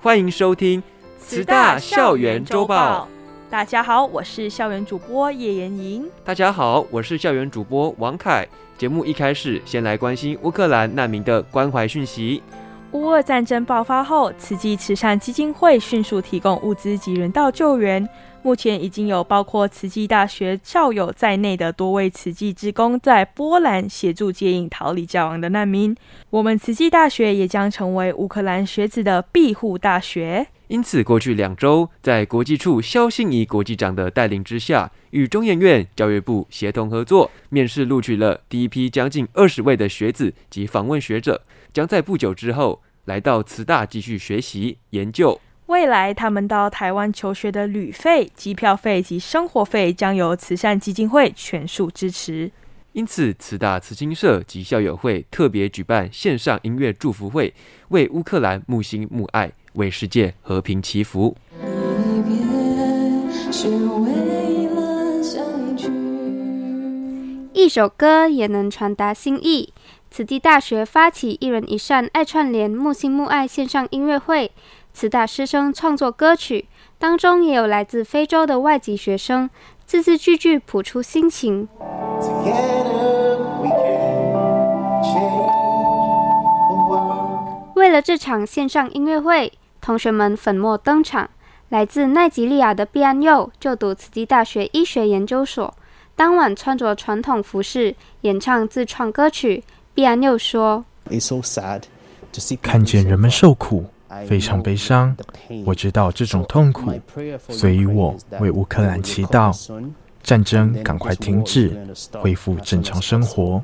欢迎收听慈大校园周报。大家好，我是校园主播叶妍莹。大家好，我是校园主播王凯。节目一开始，先来关心乌克兰难民的关怀讯息。乌俄战争爆发后，慈济慈善基金会迅速提供物资及人道救援。目前已经有包括慈济大学校友在内的多位慈济职工在波兰协助接应逃离交亡的难民。我们慈济大学也将成为乌克兰学子的庇护大学。因此，过去两周，在国际处萧信仪国际长的带领之下，与中研院教育部协同合作，面试录取了第一批将近二十位的学子及访问学者，将在不久之后来到慈大继续学习研究。未来，他们到台湾求学的旅费、机票费及生活费将由慈善基金会全数支持。因此，慈大慈青社及校友会特别举办线上音乐祝福会，为乌克兰穆心穆爱，为世界和平祈福。一首歌也能传达心意。慈济大学发起一人一扇爱串联木心木爱线上音乐会。慈大师生创作歌曲，当中也有来自非洲的外籍学生，字字句句谱出心情。为了这场线上音乐会，同学们粉墨登场。来自奈及利亚的毕安佑就读慈济大学医学研究所，当晚穿着传统服饰演唱自创歌曲。毕安佑说：“看见人们受苦。”非常悲伤，我知道这种痛苦，所以我为乌克兰祈祷，战争赶快停止，恢复正常生活。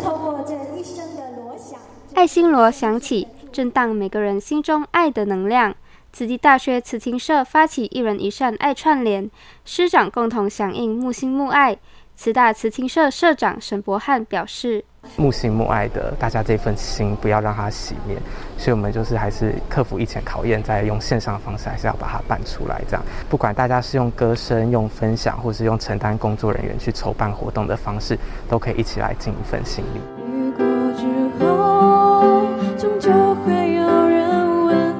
透过这一声的锣响，爱心锣响起，震荡每个人心中爱的能量。慈济大学慈青社发起一人一善爱串联，师长共同响应木心木爱。慈大慈青社社长沈博汉表示。穆心木爱的大家这份心，不要让它熄灭。所以，我们就是还是克服疫情考验，再用线上的方式，还是要把它办出来。这样，不管大家是用歌声、用分享，或是用承担工作人员去筹办活动的方式，都可以一起来尽一份心力。雨过之后，终究会有人温暖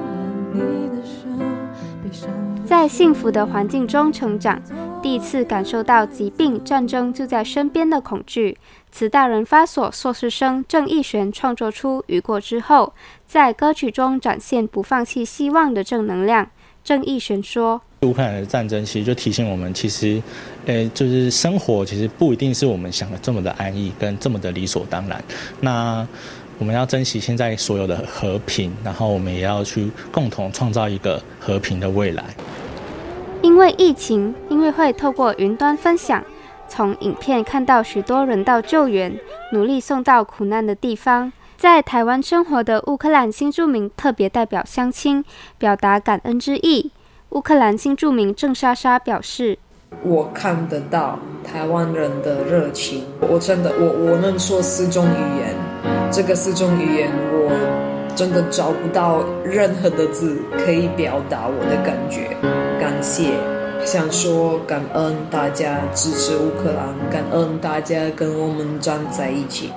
你的手。在幸福的环境中成长，第一次感受到疾病、战争就在身边的恐惧。慈大人发所硕士生郑义璇创作出《雨过之后》，在歌曲中展现不放弃希望的正能量。郑义璇说：“乌克兰的战争其实就提醒我们，其实，诶，就是生活其实不一定是我们想的这么的安逸，跟这么的理所当然。那我们要珍惜现在所有的和平，然后我们也要去共同创造一个和平的未来。”因为疫情，音乐会透过云端分享。从影片看到许多人道救援，努力送到苦难的地方。在台湾生活的乌克兰新住民特别代表乡亲表达感恩之意。乌克兰新住民郑莎莎表示：“我看得到台湾人的热情，我真的，我我能说四种语言，这个四种语言我真的找不到任何的字可以表达我的感觉，感谢。”想说感恩大家支持乌克兰，感恩大家跟我们站在一起。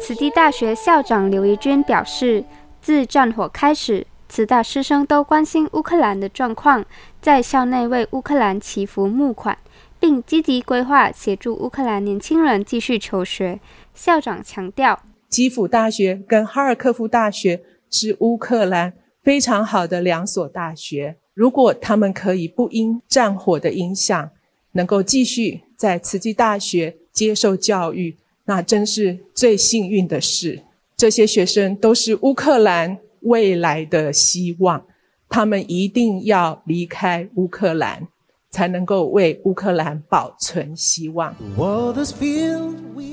此地大学校长刘怡君表示，自战火开始，此大师生都关心乌克兰的状况，在校内为乌克兰祈福募款，并积极规划协助乌克兰年轻人继续求学。校长强调，基辅大学跟哈尔科夫大学是乌克兰。非常好的两所大学，如果他们可以不因战火的影响，能够继续在慈济大学接受教育，那真是最幸运的事。这些学生都是乌克兰未来的希望，他们一定要离开乌克兰，才能够为乌克兰保存希望。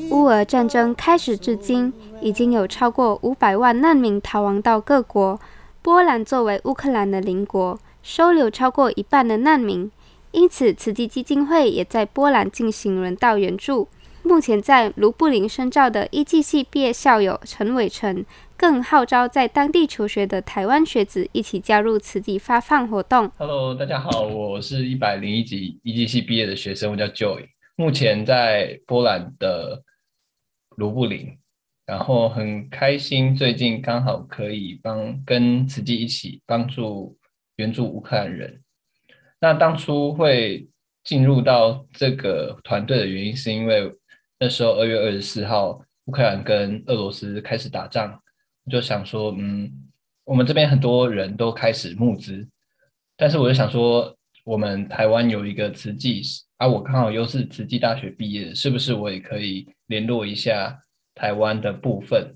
乌俄战争开始至今，已经有超过五百万难民逃亡到各国。波兰作为乌克兰的邻国，收留超过一半的难民，因此慈济基金会也在波兰进行人道援助。目前在卢布林深造的医技系毕业校友陈伟成，更号召在当地求学的台湾学子一起加入慈济发放活动。Hello，大家好，我是一百零一级医技系毕业的学生，我叫 Joy，目前在波兰的卢布林，然后很开心，最近刚好可以帮跟慈济一起帮助援助乌克兰人。那当初会进入到这个团队的原因，是因为那时候二月二十四号，乌克兰跟俄罗斯开始打仗，就想说，嗯，我们这边很多人都开始募资，但是我就想说，我们台湾有一个慈济，啊，我刚好又是慈济大学毕业，是不是我也可以联络一下台湾的部分，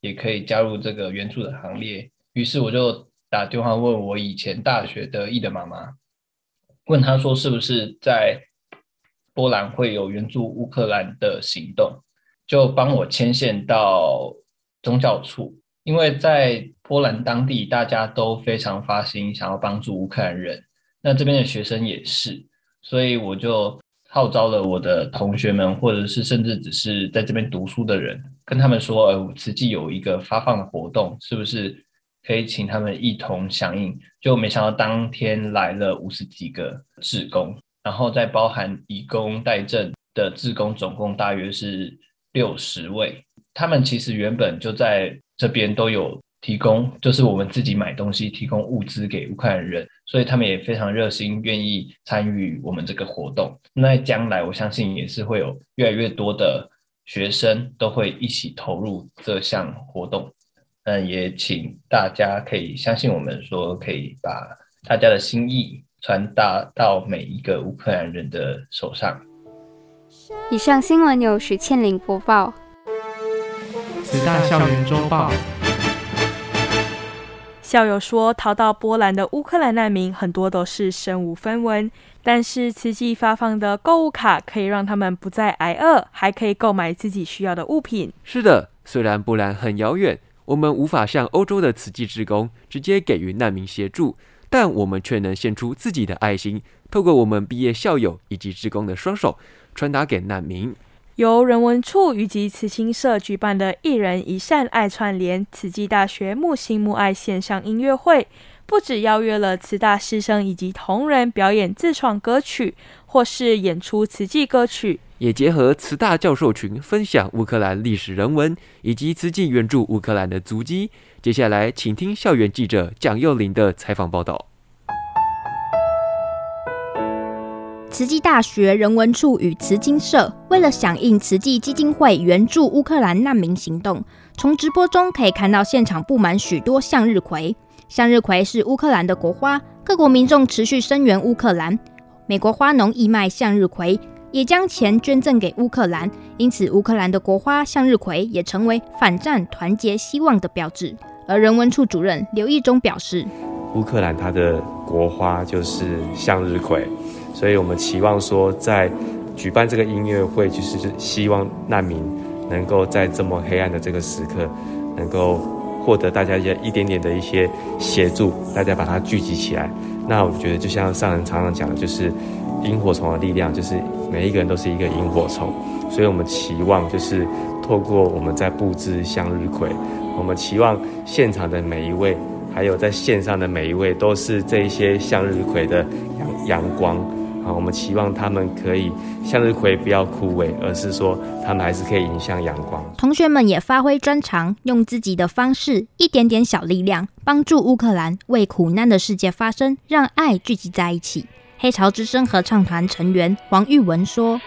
也可以加入这个援助的行列？于是我就打电话问我以前大学得意的妈妈，问她说是不是在。波兰会有援助乌克兰的行动，就帮我牵线到宗教处，因为在波兰当地大家都非常发心想要帮助乌克兰人，那这边的学生也是，所以我就号召了我的同学们，或者是甚至只是在这边读书的人，跟他们说，呃，慈济有一个发放的活动，是不是可以请他们一同响应？就没想到当天来了五十几个志工。然后再包含以工代赈的志工，总共大约是六十位。他们其实原本就在这边都有提供，就是我们自己买东西，提供物资给乌克兰人，所以他们也非常热心，愿意参与我们这个活动。那将来我相信也是会有越来越多的学生都会一起投入这项活动。嗯，也请大家可以相信我们，说可以把大家的心意。传达到每一个乌克兰人的手上。以上新闻由许倩玲播报。慈大校园周报。校友说，逃到波兰的乌克兰难民很多都是身无分文，但是慈济发放的购物卡可以让他们不再挨饿，还可以购买自己需要的物品。是的，虽然波兰很遥远，我们无法向欧洲的慈济职工直接给予难民协助。但我们却能献出自己的爱心，透过我们毕业校友以及职工的双手，传达给难民。由人文处以及慈青社举办的“一人一善爱串联”慈济大学木心木爱线上音乐会，不只邀约了慈大师生以及同仁表演自创歌曲，或是演出慈济歌曲，也结合慈大教授群分享乌克兰历史人文以及慈济援助乌克兰的足迹。接下来，请听校园记者蒋幼玲的采访报道。慈济大学人文处与慈金社为了响应慈济基金会援助乌克兰难民行动，从直播中可以看到现场布满许多向日葵。向日葵是乌克兰的国花，各国民众持续声援乌克兰。美国花农义卖向日葵，也将钱捐赠给乌克兰，因此乌克兰的国花向日葵也成为反战、团结、希望的标志。而人文处主任刘义忠表示，乌克兰它的国花就是向日葵，所以我们期望说，在举办这个音乐会，就是希望难民能够在这么黑暗的这个时刻，能够获得大家一一点点的一些协助，大家把它聚集起来。那我觉得，就像上人常常讲的，就是萤火虫的力量，就是每一个人都是一个萤火虫，所以我们期望就是透过我们在布置向日葵。我们期望现场的每一位，还有在线上的每一位，都是这一些向日葵的阳阳光啊！我们期望他们可以向日葵不要枯萎，而是说他们还是可以迎向阳光。同学们也发挥专长，用自己的方式，一点点小力量，帮助乌克兰为苦难的世界发声，让爱聚集在一起。黑潮之声合唱团成员黄玉文说：“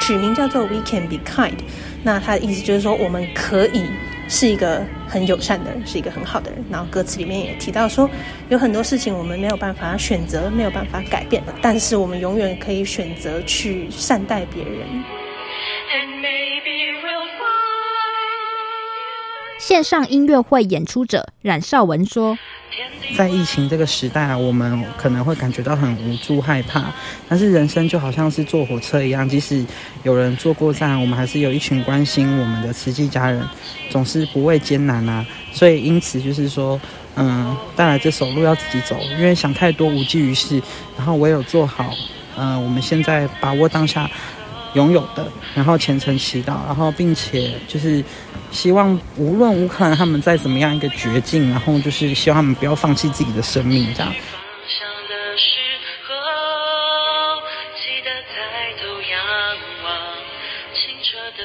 取名叫做 We Can Be Kind。”那他的意思就是说，我们可以是一个很友善的人，是一个很好的人。然后歌词里面也提到说，有很多事情我们没有办法选择，没有办法改变，但是我们永远可以选择去善待别人。线上音乐会演出者冉少文说：“在疫情这个时代啊，我们可能会感觉到很无助、害怕，但是人生就好像是坐火车一样，即使有人坐过站，我们还是有一群关心我们的慈济家人，总是不畏艰难啊。所以因此就是说，嗯，带来这首路要自己走，因为想太多无济于事，然后唯有做好，嗯，我们现在把握当下。”拥有的，然后虔诚祈祷，然后并且就是希望无论乌克兰他们在怎么样一个绝境，然后就是希望他们不要放弃自己的生命，这样。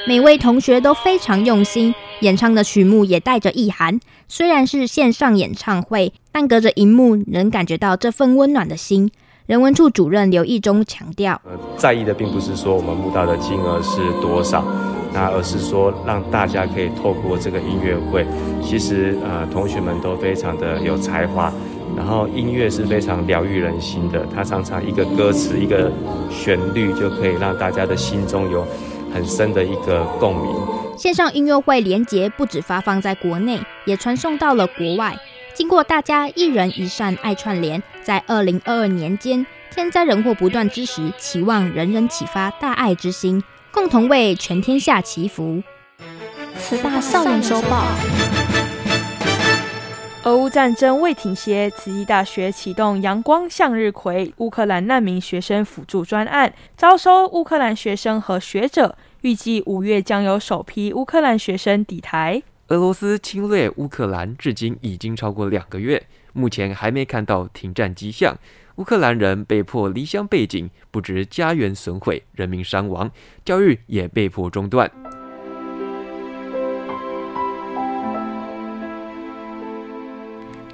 每位同学都非常用心，演唱的曲目也带着意涵。虽然是线上演唱会，但隔着荧幕能感觉到这份温暖的心。人文处主任刘义忠强调：“呃，在意的并不是说我们募到的金额是多少，那而是说让大家可以透过这个音乐会，其实呃，同学们都非常的有才华，然后音乐是非常疗愈人心的。它常常一个歌词、一个旋律就可以让大家的心中有很深的一个共鸣。线上音乐会连结不止发放在国内，也传送到了国外。”经过大家一人一扇爱串联，在二零二二年间，天灾人祸不断之时，期望人人启发大爱之心，共同为全天下祈福。慈大校园周报。俄乌战争未停歇，慈济大学启动“阳光向日葵”乌克兰难民学生辅助专案，招收乌克兰学生和学者，预计五月将有首批乌克兰学生抵台。俄罗斯侵略乌克兰至今已经超过两个月，目前还没看到停战迹象。乌克兰人被迫离乡背井，不止家园损毁、人民伤亡，教育也被迫中断。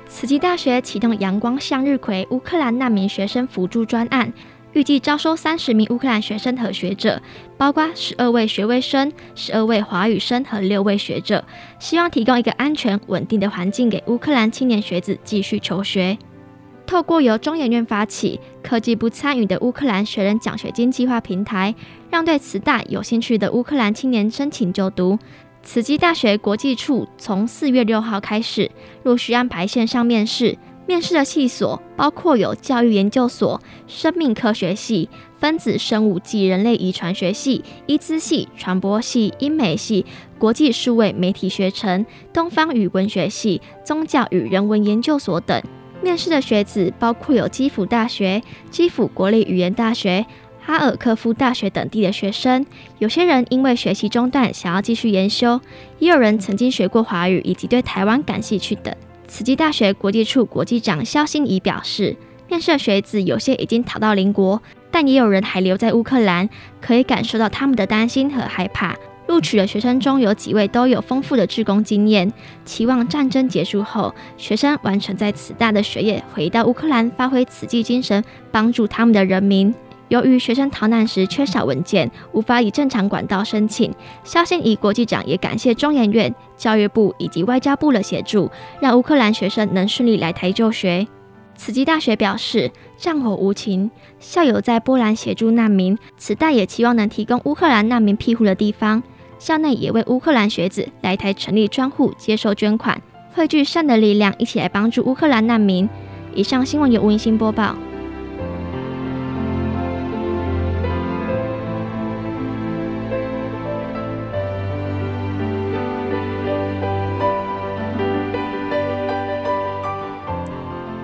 慈济大学启动“阳光向日葵”乌克兰难民学生辅助专案。预计招收三十名乌克兰学生和学者，包括十二位学位生、十二位华语生和六位学者，希望提供一个安全稳定的环境给乌克兰青年学子继续求学。透过由中研院发起、科技部参与的乌克兰学人奖学金计划平台，让对慈大有兴趣的乌克兰青年申请就读。慈济大学国际处从四月六号开始陆续安排线上面试。面试的系所包括有教育研究所、生命科学系、分子生物暨人类遗传学系、医资系、传播系、英美系、国际数位媒体学程、东方语文学系、宗教与人文研究所等。面试的学子包括有基辅大学、基辅国立语言大学、哈尔科夫大学等地的学生。有些人因为学习中断，想要继续研修；也有人曾经学过华语，以及对台湾感兴趣等。慈济大学国际处国际长萧心怡表示，面试的学子有些已经逃到邻国，但也有人还留在乌克兰，可以感受到他们的担心和害怕。录取的学生中有几位都有丰富的志工经验，期望战争结束后，学生完成在慈大的学业，回到乌克兰发挥慈济精神，帮助他们的人民。由于学生逃难时缺少文件，无法以正常管道申请，萧心怡国际长也感谢中研院、教育部以及外交部的协助，让乌克兰学生能顺利来台就学。慈济大学表示，战火无情，校友在波兰协助难民，慈大也期望能提供乌克兰难民庇护的地方。校内也为乌克兰学子来台成立专户，接受捐款，汇聚善的力量，一起来帮助乌克兰难民。以上新闻由温馨播报。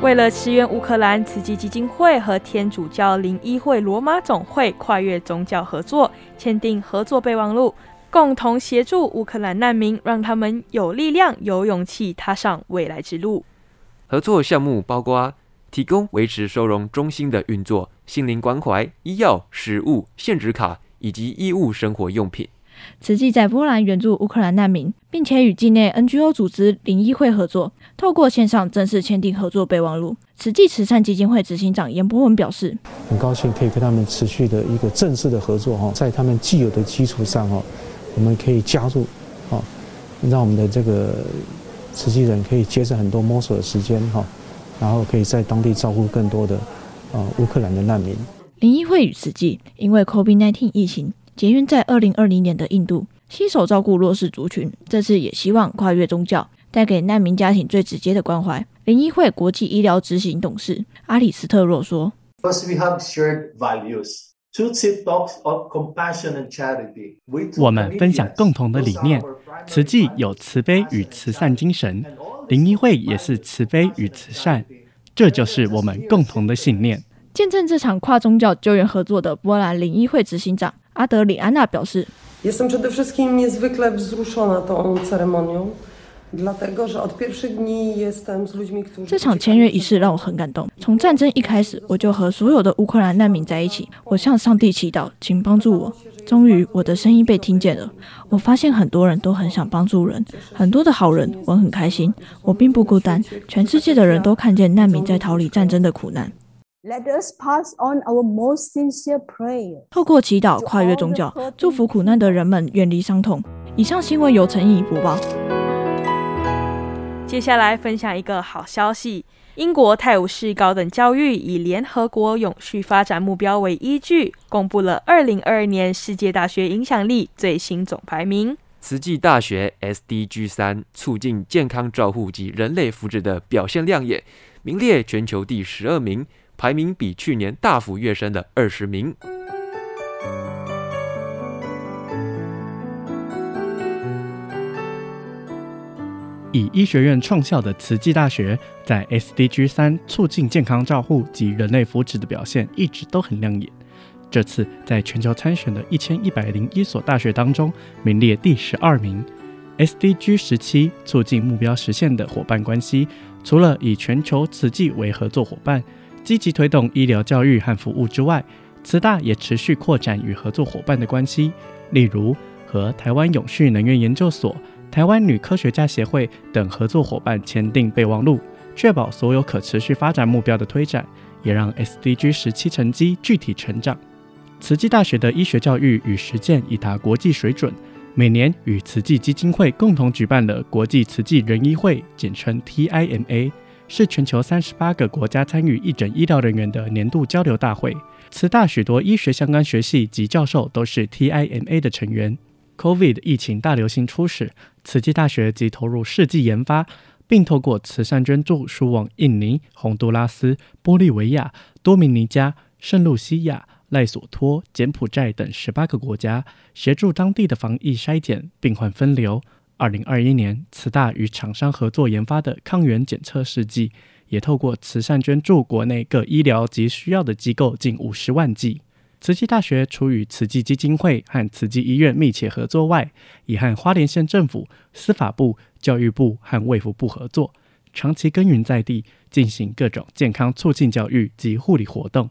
为了支援乌克兰，慈济基金会和天主教灵医会罗马总会跨越宗教合作，签订合作备忘录，共同协助乌克兰难民，让他们有力量、有勇气踏上未来之路。合作项目包括提供维持收容中心的运作、心灵关怀、医药、食物、限制卡以及衣物生活用品。慈济在波兰援助乌克兰难民，并且与境内 NGO 组织灵医会合作，透过线上正式签订合作备忘录。慈济慈善基金会执行长严博文表示：“很高兴可以跟他们持续的一个正式的合作哈，在他们既有的基础上哈，我们可以加入，啊，让我们的这个慈济人可以节省很多摸索的时间哈，然后可以在当地照顾更多的啊乌克兰的难民。”林议会与慈济因为 COVID-19 疫情。结缘在二零二零年的印度，携手照顾弱势族群。这次也希望跨越宗教，带给难民家庭最直接的关怀。灵医会国际医疗执行董事阿里斯特洛说。我们分享共同的理念，慈济有慈悲与慈善精神，灵医会也是慈悲与慈善，这就是我们共同的信念。见证这场跨宗教救援合作的波兰灵医会执行长阿德里安娜表示。这场签约仪式让我很感动。从战争一开始，我就和所有的乌克兰难民在一起。我向上帝祈祷，请帮助我。终于，我的声音被听见了。我发现很多人都很想帮助人，很多的好人，我很开心。我并不孤单，全世界的人都看见难民在逃离战争的苦难。Let us pass on our most sincere prayer. 透过祈祷，跨越宗教，祝福苦难的人们远离伤痛。以上新闻由陈怡播报。接下来分享一个好消息：英国泰晤士高等教育以联合国永续发展目标为依据，公布了二零二二年世界大学影响力最新总排名。慈济大学 SDG 三促进健康照护及人类福祉的表现亮眼，名列全球第十二名，排名比去年大幅跃升的二十名。以医学院创校的慈济大学，在 SDG 三促进健康照护及人类福祉的表现一直都很亮眼。这次在全球参选的一千一百零一所大学当中，名列第十二名。SDG 十七促进目标实现的伙伴关系，除了以全球慈济为合作伙伴，积极推动医疗教育和服务之外，慈大也持续扩展与合作伙伴的关系，例如和台湾永续能源研究所。台湾女科学家协会等合作伙伴签订备忘录，确保所有可持续发展目标的推展，也让 SDG 十七成绩具体成长。慈济大学的医学教育与实践已达国际水准，每年与慈济基金会共同举办了国际慈济人医会（简称 TIMA），是全球三十八个国家参与义诊医疗人员的年度交流大会。慈大许多医学相关学系及教授都是 TIMA 的成员。COVID 疫情大流行初始，慈济大学即投入世纪研发，并透过慈善捐助输往印尼、洪都拉斯、玻利维亚、多米尼加、圣露西亚、赖索托、柬埔寨等十八个国家，协助当地的防疫筛检、病患分流。二零二一年，慈大与厂商合作研发的抗原检测试剂，也透过慈善捐助国内各医疗及需要的机构近五十万剂。慈济大学除与慈济基金会和慈济医院密切合作外，也和花莲县政府、司法部、教育部和卫福部合作，长期耕耘在地，进行各种健康促进教育及护理活动。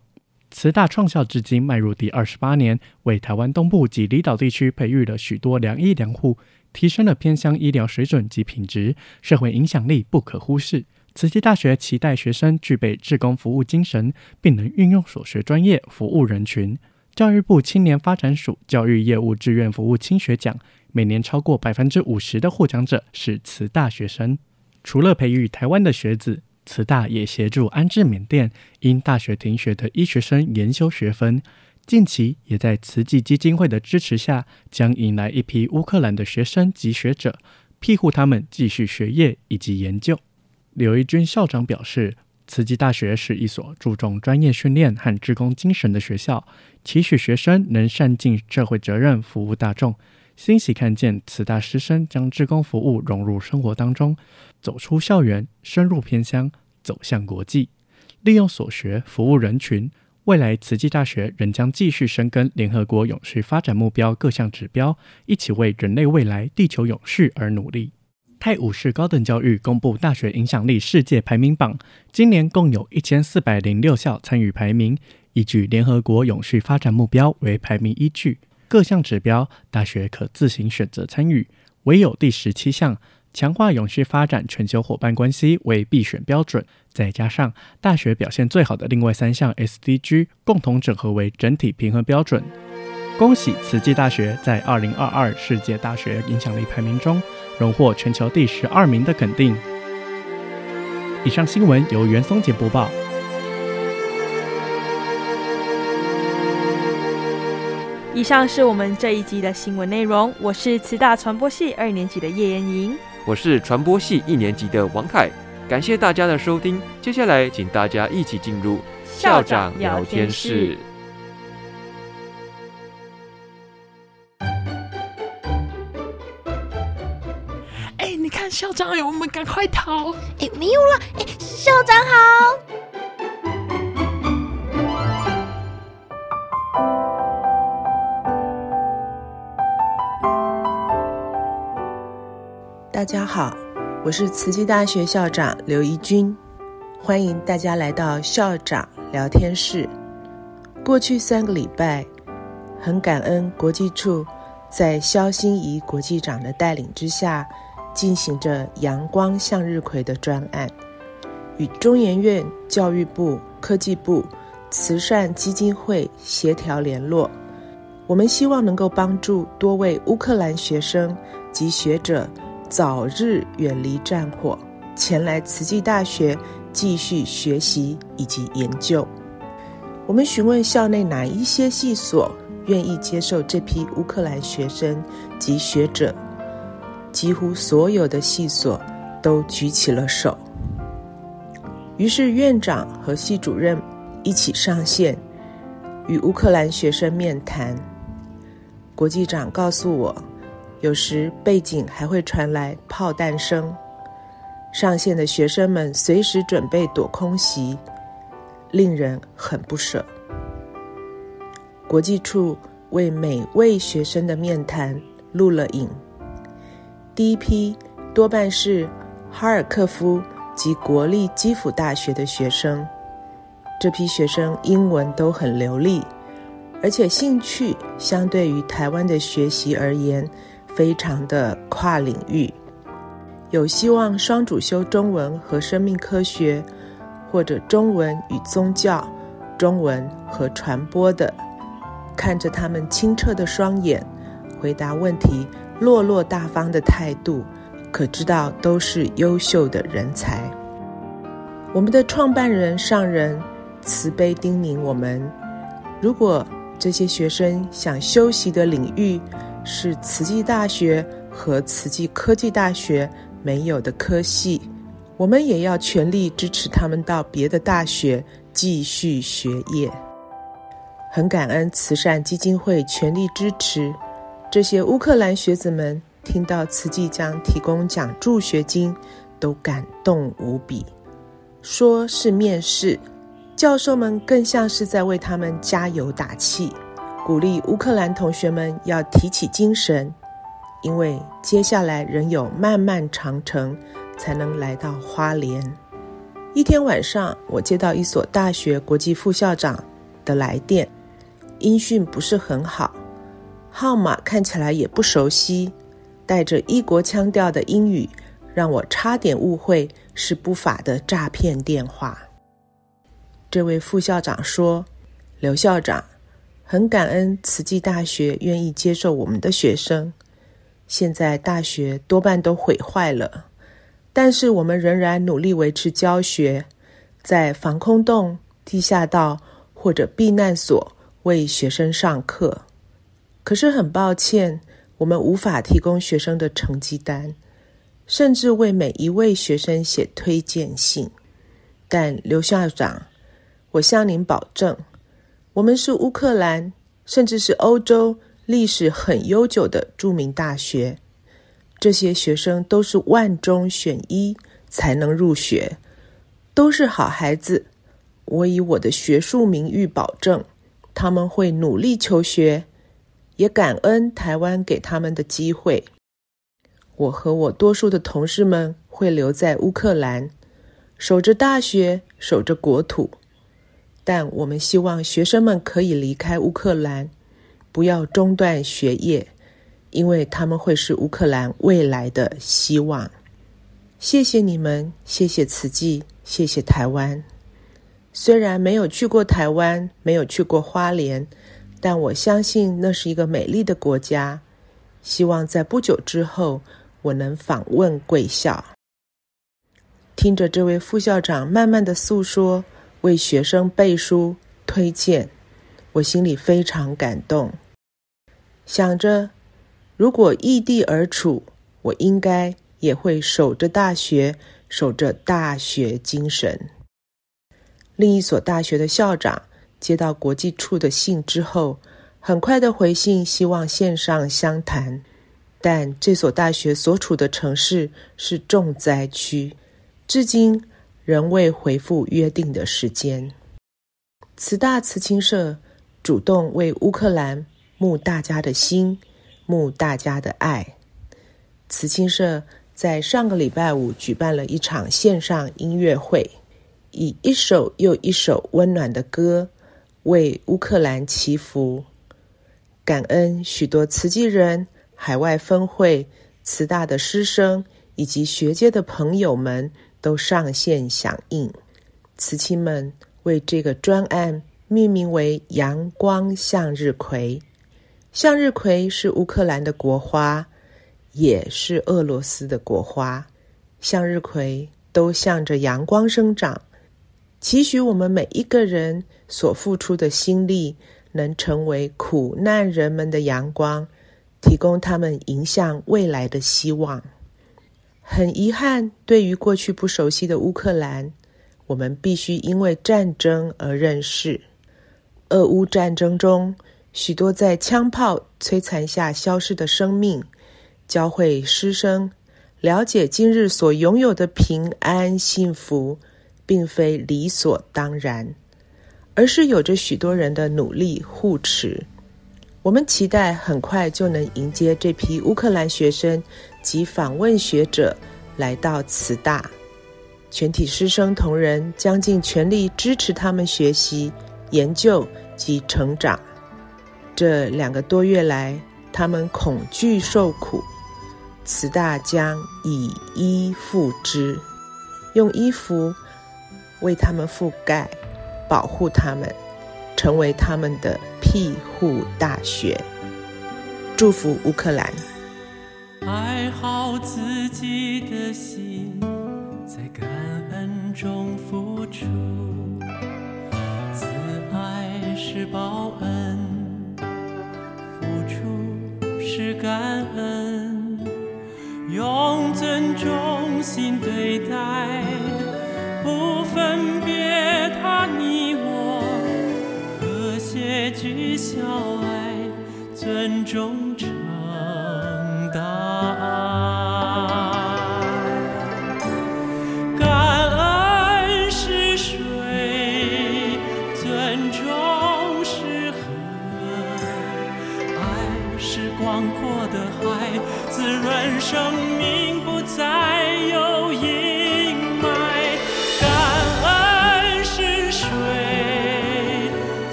慈大创校至今迈入第二十八年，为台湾东部及离岛地区培育了许多良医良护，提升了偏乡医疗水准及品质，社会影响力不可忽视。慈济大学期待学生具备志工服务精神，并能运用所学专业服务人群。教育部青年发展署教育业务志愿服务青学奖，每年超过百分之五十的获奖者是慈大学生。除了培育台湾的学子，慈大也协助安置缅甸因大学停学的医学生研修学分。近期也在慈济基金会的支持下，将迎来一批乌克兰的学生及学者，庇护他们继续学业以及研究。刘一军校长表示，慈济大学是一所注重专业训练和职工精神的学校，期许学生能善尽社会责任，服务大众。欣喜看见慈大师生将志工服务融入生活当中，走出校园，深入偏乡，走向国际，利用所学服务人群。未来慈济大学仍将继续深耕联合国永续发展目标各项指标，一起为人类未来、地球永续而努力。泰晤士高等教育公布大学影响力世界排名榜，今年共有一千四百零六校参与排名，依据联合国永续发展目标为排名依据，各项指标大学可自行选择参与，唯有第十七项强化永续发展全球伙伴关系为必选标准，再加上大学表现最好的另外三项 SDG 共同整合为整体评衡标准。恭喜慈济大学在二零二二世界大学影响力排名中荣获全球第十二名的肯定。以上新闻由袁松杰播报。以上是我们这一集的新闻内容。我是慈大传播系二年级的叶妍莹，我是传播系一年级的王凯。感谢大家的收听，接下来请大家一起进入校长聊天室。哎，你看校长，我们赶快逃！哎，没有了。哎，校长好。大家好。我是慈济大学校长刘怡君，欢迎大家来到校长聊天室。过去三个礼拜，很感恩国际处在萧欣怡国际长的带领之下，进行着“阳光向日葵”的专案，与中研院、教育部、科技部、慈善基金会协调联络。我们希望能够帮助多位乌克兰学生及学者。早日远离战火，前来慈济大学继续学习以及研究。我们询问校内哪一些系所愿意接受这批乌克兰学生及学者，几乎所有的系所都举起了手。于是院长和系主任一起上线，与乌克兰学生面谈。国际长告诉我。有时背景还会传来炮弹声，上线的学生们随时准备躲空袭，令人很不舍。国际处为每位学生的面谈录了影，第一批多半是哈尔科夫及国立基辅大学的学生，这批学生英文都很流利，而且兴趣相对于台湾的学习而言，非常的跨领域，有希望双主修中文和生命科学，或者中文与宗教、中文和传播的。看着他们清澈的双眼，回答问题落落大方的态度，可知道都是优秀的人才。我们的创办人上人慈悲叮咛我们：如果这些学生想修习的领域，是慈济大学和慈济科技大学没有的科系，我们也要全力支持他们到别的大学继续学业。很感恩慈善基金会全力支持这些乌克兰学子们，听到慈济将提供奖助学金，都感动无比。说是面试，教授们更像是在为他们加油打气。鼓励乌克兰同学们要提起精神，因为接下来仍有漫漫长程才能来到花莲。一天晚上，我接到一所大学国际副校长的来电，音讯不是很好，号码看起来也不熟悉，带着异国腔调的英语，让我差点误会是不法的诈骗电话。这位副校长说：“刘校长。”很感恩慈济大学愿意接受我们的学生。现在大学多半都毁坏了，但是我们仍然努力维持教学，在防空洞、地下道或者避难所为学生上课。可是很抱歉，我们无法提供学生的成绩单，甚至为每一位学生写推荐信。但刘校长，我向您保证。我们是乌克兰，甚至是欧洲历史很悠久的著名大学，这些学生都是万中选一才能入学，都是好孩子。我以我的学术名誉保证，他们会努力求学，也感恩台湾给他们的机会。我和我多数的同事们会留在乌克兰，守着大学，守着国土。但我们希望学生们可以离开乌克兰，不要中断学业，因为他们会是乌克兰未来的希望。谢谢你们，谢谢慈济，谢谢台湾。虽然没有去过台湾，没有去过花莲，但我相信那是一个美丽的国家。希望在不久之后，我能访问贵校。听着这位副校长慢慢的诉说。为学生背书推荐，我心里非常感动。想着如果异地而处，我应该也会守着大学，守着大学精神。另一所大学的校长接到国际处的信之后，很快的回信，希望线上相谈。但这所大学所处的城市是重灾区，至今仍未回复约定的时间。慈大慈青社主动为乌克兰募大家的心，募大家的爱。慈青社在上个礼拜五举办了一场线上音乐会，以一首又一首温暖的歌为乌克兰祈福，感恩许多慈济人。海外分会、慈大的师生以及学界的朋友们都上线响应，慈青们为这个专案命名为“阳光向日葵”。向日葵是乌克兰的国花，也是俄罗斯的国花。向日葵都向着阳光生长，期许我们每一个人所付出的心力，能成为苦难人们的阳光。提供他们迎向未来的希望。很遗憾，对于过去不熟悉的乌克兰，我们必须因为战争而认识。俄乌战争中，许多在枪炮摧残下消失的生命，教会师生了解今日所拥有的平安幸福，并非理所当然，而是有着许多人的努力护持。我们期待很快就能迎接这批乌克兰学生及访问学者来到慈大，全体师生同仁将尽全力支持他们学习、研究及成长。这两个多月来，他们恐惧受苦，慈大将以衣覆之，用衣服为他们覆盖，保护他们。成为他们的庇护大学。祝福乌克兰。爱好自己的心，在感恩中付出。慈爱是报恩，付出是感恩，用尊重心对待，不分别他你。具孝爱，尊重成大。爱，感恩是水，尊重是河，爱是广阔的海，滋润生命，不再有阴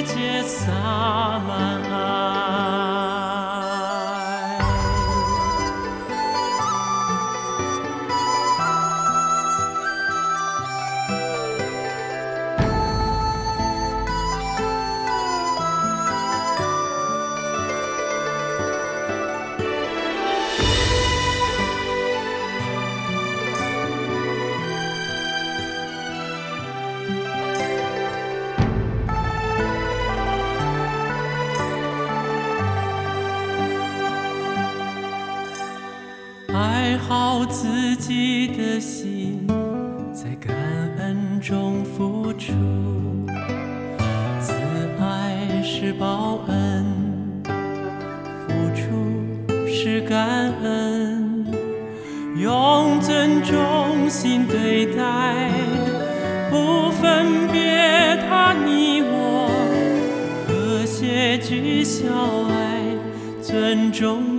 世界洒满好自己的心，在感恩中付出。慈爱是报恩，付出是感恩，用尊重心对待，不分别他你我，和谐具孝爱，尊重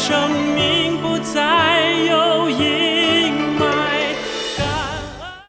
生命，不再。